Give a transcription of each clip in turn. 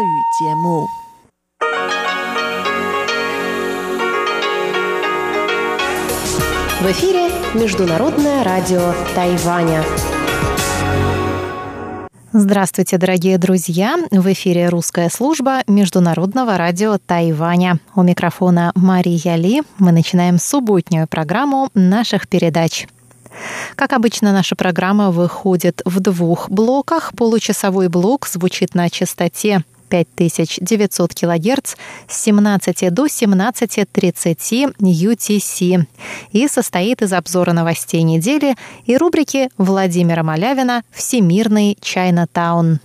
В эфире Международное радио Тайваня. Здравствуйте, дорогие друзья! В эфире русская служба Международного радио Тайваня. У микрофона Мария Ли. Мы начинаем субботнюю программу наших передач. Как обычно, наша программа выходит в двух блоках. Получасовой блок звучит на частоте 5900 кГц с 17 до 17.30 UTC и состоит из обзора новостей недели и рубрики Владимира Малявина «Всемирный Чайна-таун».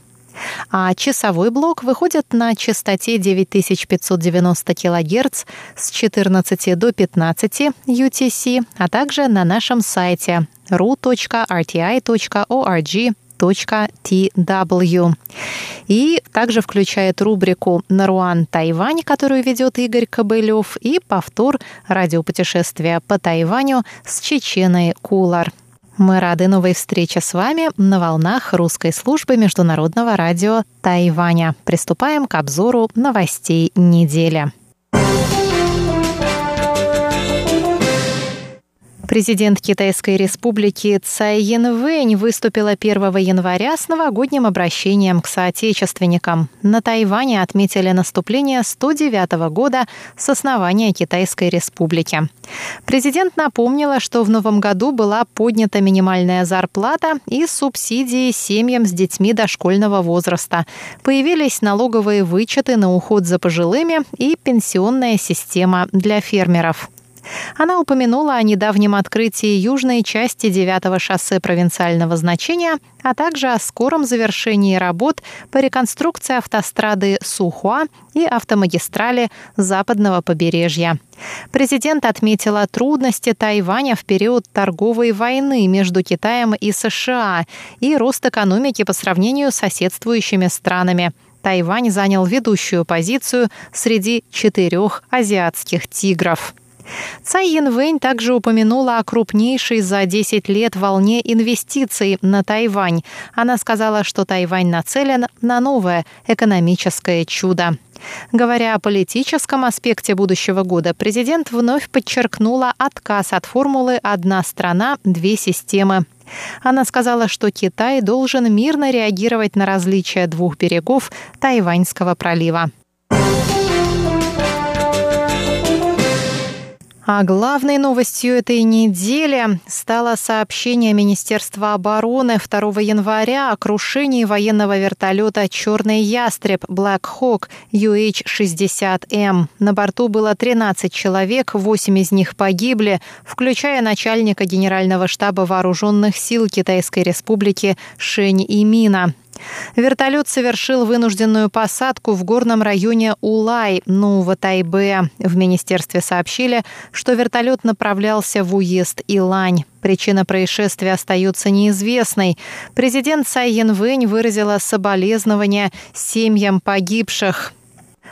А часовой блок выходит на частоте 9590 кГц с 14 до 15 UTC, а также на нашем сайте ru.rti.org tw. И также включает рубрику «Наруан Тайвань», которую ведет Игорь Кобылев, и повтор радиопутешествия по Тайваню с Чеченой Кулар. Мы рады новой встрече с вами на волнах русской службы международного радио Тайваня. Приступаем к обзору новостей недели. Президент Китайской республики Цай Янвэнь выступила 1 января с новогодним обращением к соотечественникам. На Тайване отметили наступление 109 года с основания Китайской республики. Президент напомнила, что в новом году была поднята минимальная зарплата и субсидии семьям с детьми дошкольного возраста. Появились налоговые вычеты на уход за пожилыми и пенсионная система для фермеров. Она упомянула о недавнем открытии южной части 9 шоссе провинциального значения, а также о скором завершении работ по реконструкции автострады Сухуа и автомагистрали западного побережья. Президент отметила трудности Тайваня в период торговой войны между Китаем и США и рост экономики по сравнению с соседствующими странами. Тайвань занял ведущую позицию среди четырех азиатских тигров. Цай Янвэнь также упомянула о крупнейшей за 10 лет волне инвестиций на Тайвань. Она сказала, что Тайвань нацелен на новое экономическое чудо. Говоря о политическом аспекте будущего года, президент вновь подчеркнула отказ от формулы «одна страна, две системы». Она сказала, что Китай должен мирно реагировать на различия двух берегов Тайваньского пролива. А главной новостью этой недели стало сообщение Министерства обороны 2 января о крушении военного вертолета «Черный ястреб» Black Hawk UH-60M. На борту было 13 человек, 8 из них погибли, включая начальника Генерального штаба вооруженных сил Китайской Республики Шень Имина. Вертолет совершил вынужденную посадку в горном районе Улай, Нового Тайбе. В министерстве сообщили, что вертолет направлялся в уезд Илань. Причина происшествия остается неизвестной. Президент Цай Янвэнь выразила соболезнования семьям погибших.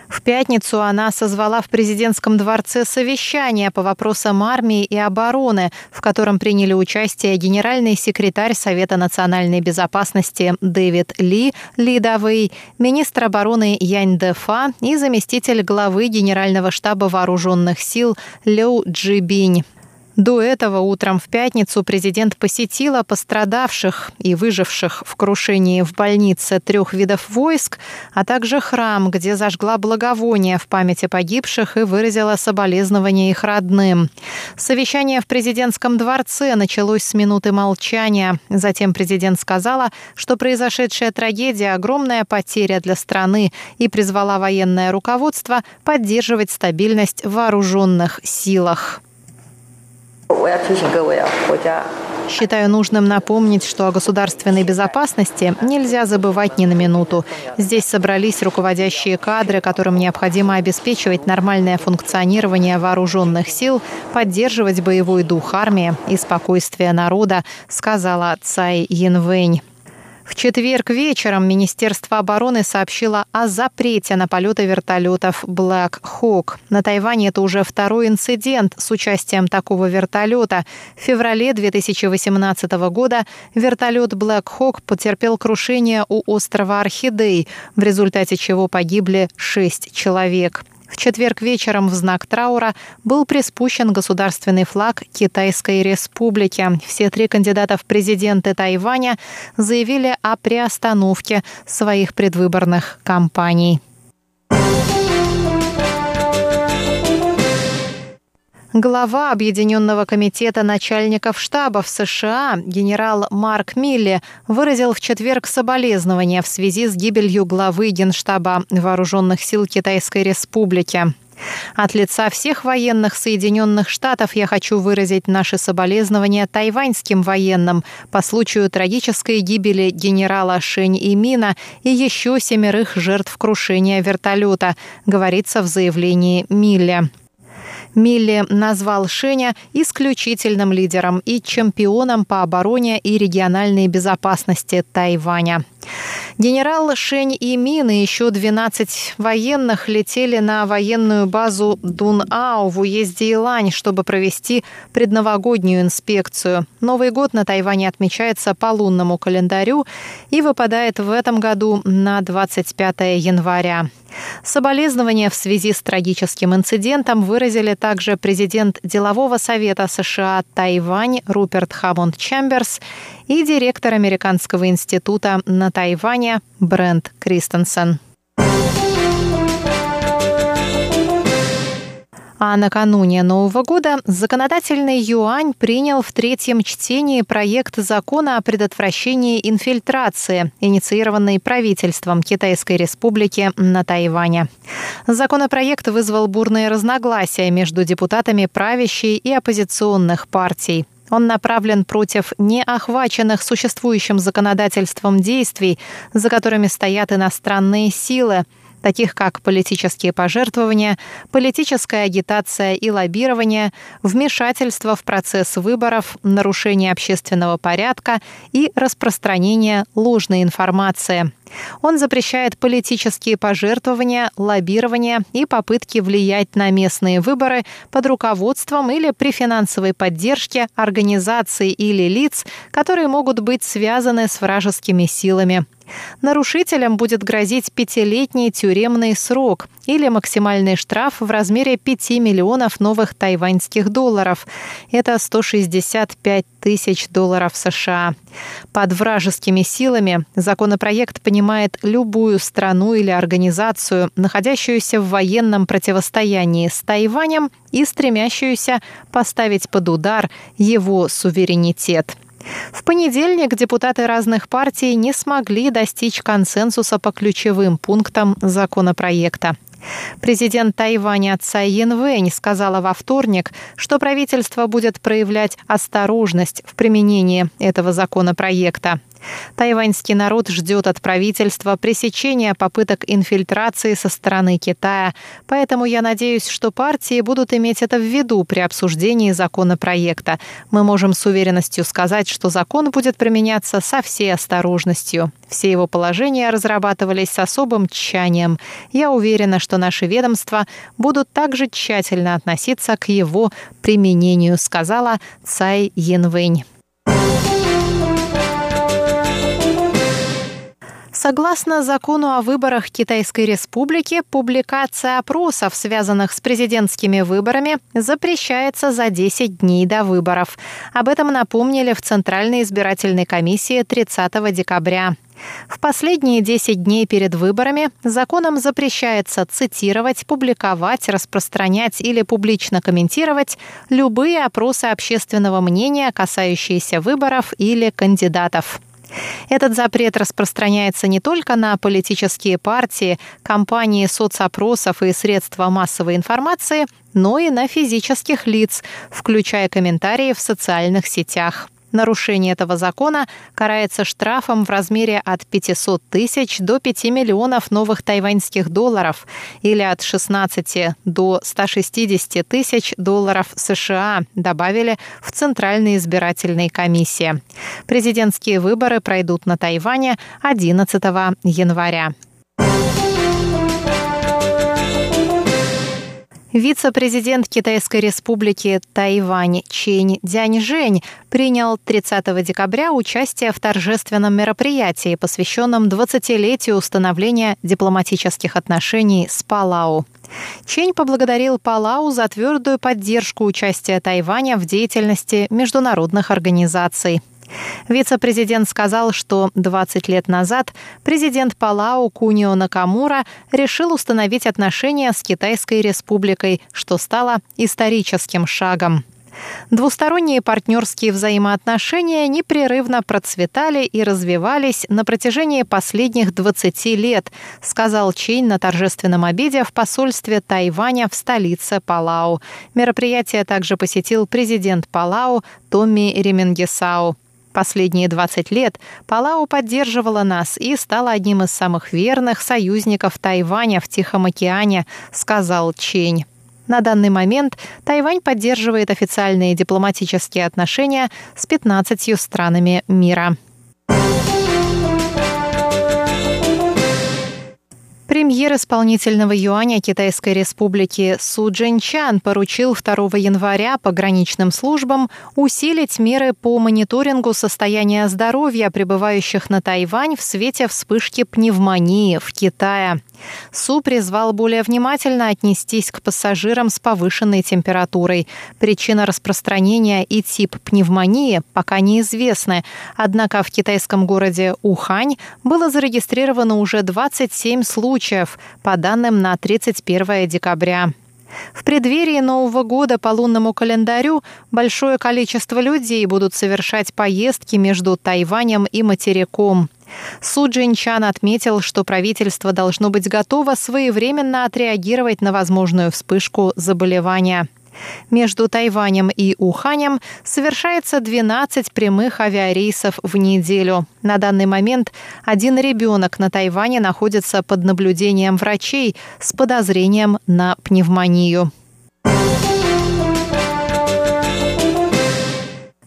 В пятницу она созвала в президентском дворце совещание по вопросам армии и обороны, в котором приняли участие генеральный секретарь Совета национальной безопасности Дэвид Ли Лидовый, министр обороны Янь Дефа и заместитель главы Генерального штаба вооруженных сил Лю Джибинь. До этого утром в пятницу президент посетила пострадавших и выживших в крушении в больнице трех видов войск, а также храм, где зажгла благовоние в памяти погибших и выразила соболезнования их родным. Совещание в президентском дворце началось с минуты молчания. Затем президент сказала, что произошедшая трагедия – огромная потеря для страны и призвала военное руководство поддерживать стабильность в вооруженных силах. Считаю нужным напомнить, что о государственной безопасности нельзя забывать ни на минуту. Здесь собрались руководящие кадры, которым необходимо обеспечивать нормальное функционирование вооруженных сил, поддерживать боевой дух армии и спокойствие народа, сказала Цай Янвэнь. В четверг вечером Министерство обороны сообщило о запрете на полеты вертолетов Black Hawk. На Тайване это уже второй инцидент с участием такого вертолета. В феврале 2018 года вертолет Black Hawk потерпел крушение у острова Орхидей, в результате чего погибли шесть человек. В четверг вечером в знак траура был приспущен государственный флаг Китайской Республики. Все три кандидата в президенты Тайваня заявили о приостановке своих предвыборных кампаний. Глава Объединенного комитета начальников штабов США генерал Марк Милли выразил в четверг соболезнования в связи с гибелью главы Генштаба Вооруженных сил Китайской Республики. От лица всех военных Соединенных Штатов я хочу выразить наши соболезнования тайваньским военным по случаю трагической гибели генерала Шень Имина и еще семерых жертв крушения вертолета, говорится в заявлении Милля. Милли назвал Шеня исключительным лидером и чемпионом по обороне и региональной безопасности Тайваня. Генерал Шень и Мин и еще 12 военных летели на военную базу Дун-Ау в уезде Илань, чтобы провести предновогоднюю инспекцию. Новый год на Тайване отмечается по лунному календарю и выпадает в этом году на 25 января. Соболезнования в связи с трагическим инцидентом выразили также президент Делового совета США Тайвань Руперт Хаммонд Чемберс и директор Американского института на Тайване Брент Кристенсен. А накануне Нового года законодательный юань принял в третьем чтении проект закона о предотвращении инфильтрации, инициированный правительством Китайской Республики на Тайване. Законопроект вызвал бурные разногласия между депутатами правящей и оппозиционных партий. Он направлен против неохваченных существующим законодательством действий, за которыми стоят иностранные силы – таких как политические пожертвования, политическая агитация и лоббирование, вмешательство в процесс выборов, нарушение общественного порядка и распространение ложной информации. Он запрещает политические пожертвования, лоббирование и попытки влиять на местные выборы под руководством или при финансовой поддержке организаций или лиц, которые могут быть связаны с вражескими силами. Нарушителям будет грозить пятилетний тюремный срок или максимальный штраф в размере 5 миллионов новых тайваньских долларов. Это 165 тысяч долларов США. Под вражескими силами законопроект понимает любую страну или организацию, находящуюся в военном противостоянии с Тайванем и стремящуюся поставить под удар его суверенитет. В понедельник депутаты разных партий не смогли достичь консенсуса по ключевым пунктам законопроекта. Президент Тайваня Цай Янвэнь сказала во вторник, что правительство будет проявлять осторожность в применении этого законопроекта. Тайваньский народ ждет от правительства пресечения попыток инфильтрации со стороны Китая, поэтому я надеюсь, что партии будут иметь это в виду при обсуждении законопроекта. Мы можем с уверенностью сказать, что закон будет применяться со всей осторожностью. Все его положения разрабатывались с особым тщанием. Я уверена, что наши ведомства будут также тщательно относиться к его применению, сказала Цай Янвэнь. Согласно закону о выборах Китайской Республики, публикация опросов, связанных с президентскими выборами, запрещается за 10 дней до выборов. Об этом напомнили в Центральной избирательной комиссии 30 декабря. В последние 10 дней перед выборами законом запрещается цитировать, публиковать, распространять или публично комментировать любые опросы общественного мнения, касающиеся выборов или кандидатов. Этот запрет распространяется не только на политические партии, компании соцопросов и средства массовой информации, но и на физических лиц, включая комментарии в социальных сетях. Нарушение этого закона карается штрафом в размере от 500 тысяч до 5 миллионов новых тайваньских долларов или от 16 до 160 тысяч долларов США, добавили в Центральной избирательной комиссии. Президентские выборы пройдут на Тайване 11 января. Вице-президент Китайской республики Тайвань Чень Дяньжэнь принял 30 декабря участие в торжественном мероприятии, посвященном 20-летию установления дипломатических отношений с Палау. Чень поблагодарил Палау за твердую поддержку участия Тайваня в деятельности международных организаций. Вице-президент сказал, что 20 лет назад президент Палау Кунио Накамура решил установить отношения с Китайской республикой, что стало историческим шагом. Двусторонние партнерские взаимоотношения непрерывно процветали и развивались на протяжении последних 20 лет, сказал Чейн на торжественном обеде в посольстве Тайваня в столице Палау. Мероприятие также посетил президент Палау Томми Ременгесау. Последние 20 лет Палау поддерживала нас и стала одним из самых верных союзников Тайваня в Тихом океане, сказал Чень. На данный момент Тайвань поддерживает официальные дипломатические отношения с 15 странами мира. Премьер исполнительного юаня Китайской республики Су Джинчан поручил 2 января пограничным службам усилить меры по мониторингу состояния здоровья прибывающих на Тайвань в свете вспышки пневмонии в Китае. Су призвал более внимательно отнестись к пассажирам с повышенной температурой. Причина распространения и тип пневмонии пока неизвестны, однако в китайском городе Ухань было зарегистрировано уже 27 случаев, по данным на 31 декабря. В преддверии Нового года по лунному календарю большое количество людей будут совершать поездки между Тайванем и материком. Су Джинчан отметил, что правительство должно быть готово своевременно отреагировать на возможную вспышку заболевания. Между Тайванем и Уханем совершается 12 прямых авиарейсов в неделю. На данный момент один ребенок на Тайване находится под наблюдением врачей с подозрением на пневмонию.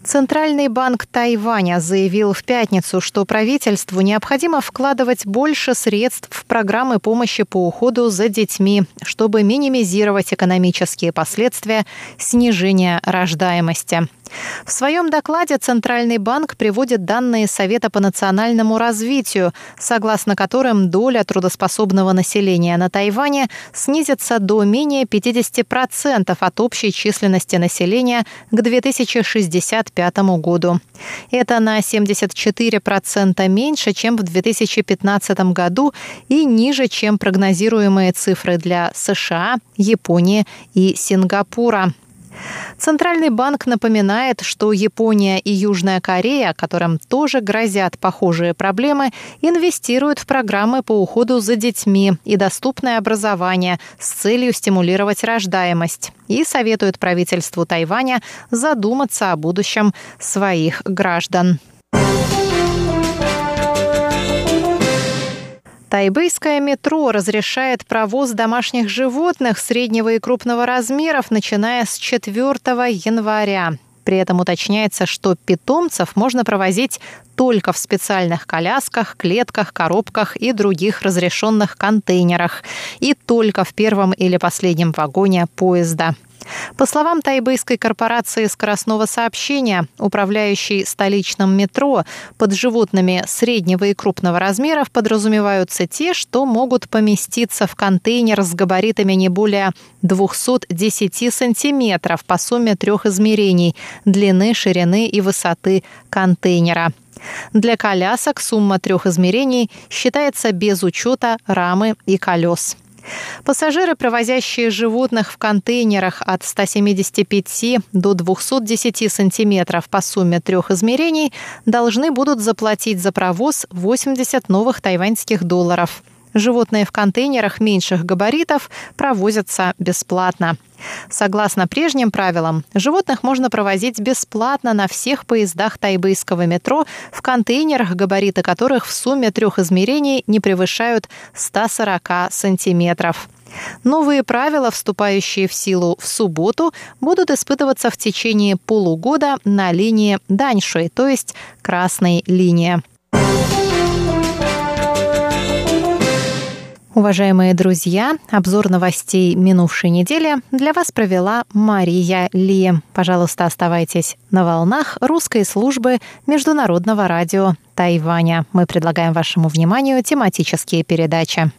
Центральный банк Тайваня заявил в пятницу, что правительству необходимо вкладывать больше средств в программы помощи по уходу за детьми, чтобы минимизировать экономические последствия снижения рождаемости. В своем докладе Центральный банк приводит данные Совета по национальному развитию, согласно которым доля трудоспособного населения на Тайване снизится до менее 50% от общей численности населения к 2065 году. Это на 74% меньше, чем в 2015 году и ниже, чем прогнозируемые цифры для США, Японии и Сингапура. Центральный банк напоминает, что Япония и Южная Корея, которым тоже грозят похожие проблемы, инвестируют в программы по уходу за детьми и доступное образование с целью стимулировать рождаемость и советуют правительству Тайваня задуматься о будущем своих граждан. Тайбэйское метро разрешает провоз домашних животных среднего и крупного размеров, начиная с 4 января. При этом уточняется, что питомцев можно провозить только в специальных колясках, клетках, коробках и других разрешенных контейнерах, и только в первом или последнем вагоне поезда. По словам тайбэйской корпорации скоростного сообщения, управляющей столичным метро, под животными среднего и крупного размеров подразумеваются те, что могут поместиться в контейнер с габаритами не более 210 сантиметров по сумме трех измерений – длины, ширины и высоты контейнера. Для колясок сумма трех измерений считается без учета рамы и колес. Пассажиры, провозящие животных в контейнерах от 175 до 210 сантиметров по сумме трех измерений, должны будут заплатить за провоз 80 новых тайваньских долларов. Животные в контейнерах меньших габаритов провозятся бесплатно. Согласно прежним правилам, животных можно провозить бесплатно на всех поездах тайбэйского метро в контейнерах, габариты которых в сумме трех измерений не превышают 140 сантиметров. Новые правила, вступающие в силу в субботу, будут испытываться в течение полугода на линии Даньши, то есть красной линии. Уважаемые друзья, обзор новостей минувшей недели для вас провела Мария Ли. Пожалуйста, оставайтесь на волнах русской службы Международного радио Тайваня. Мы предлагаем вашему вниманию тематические передачи.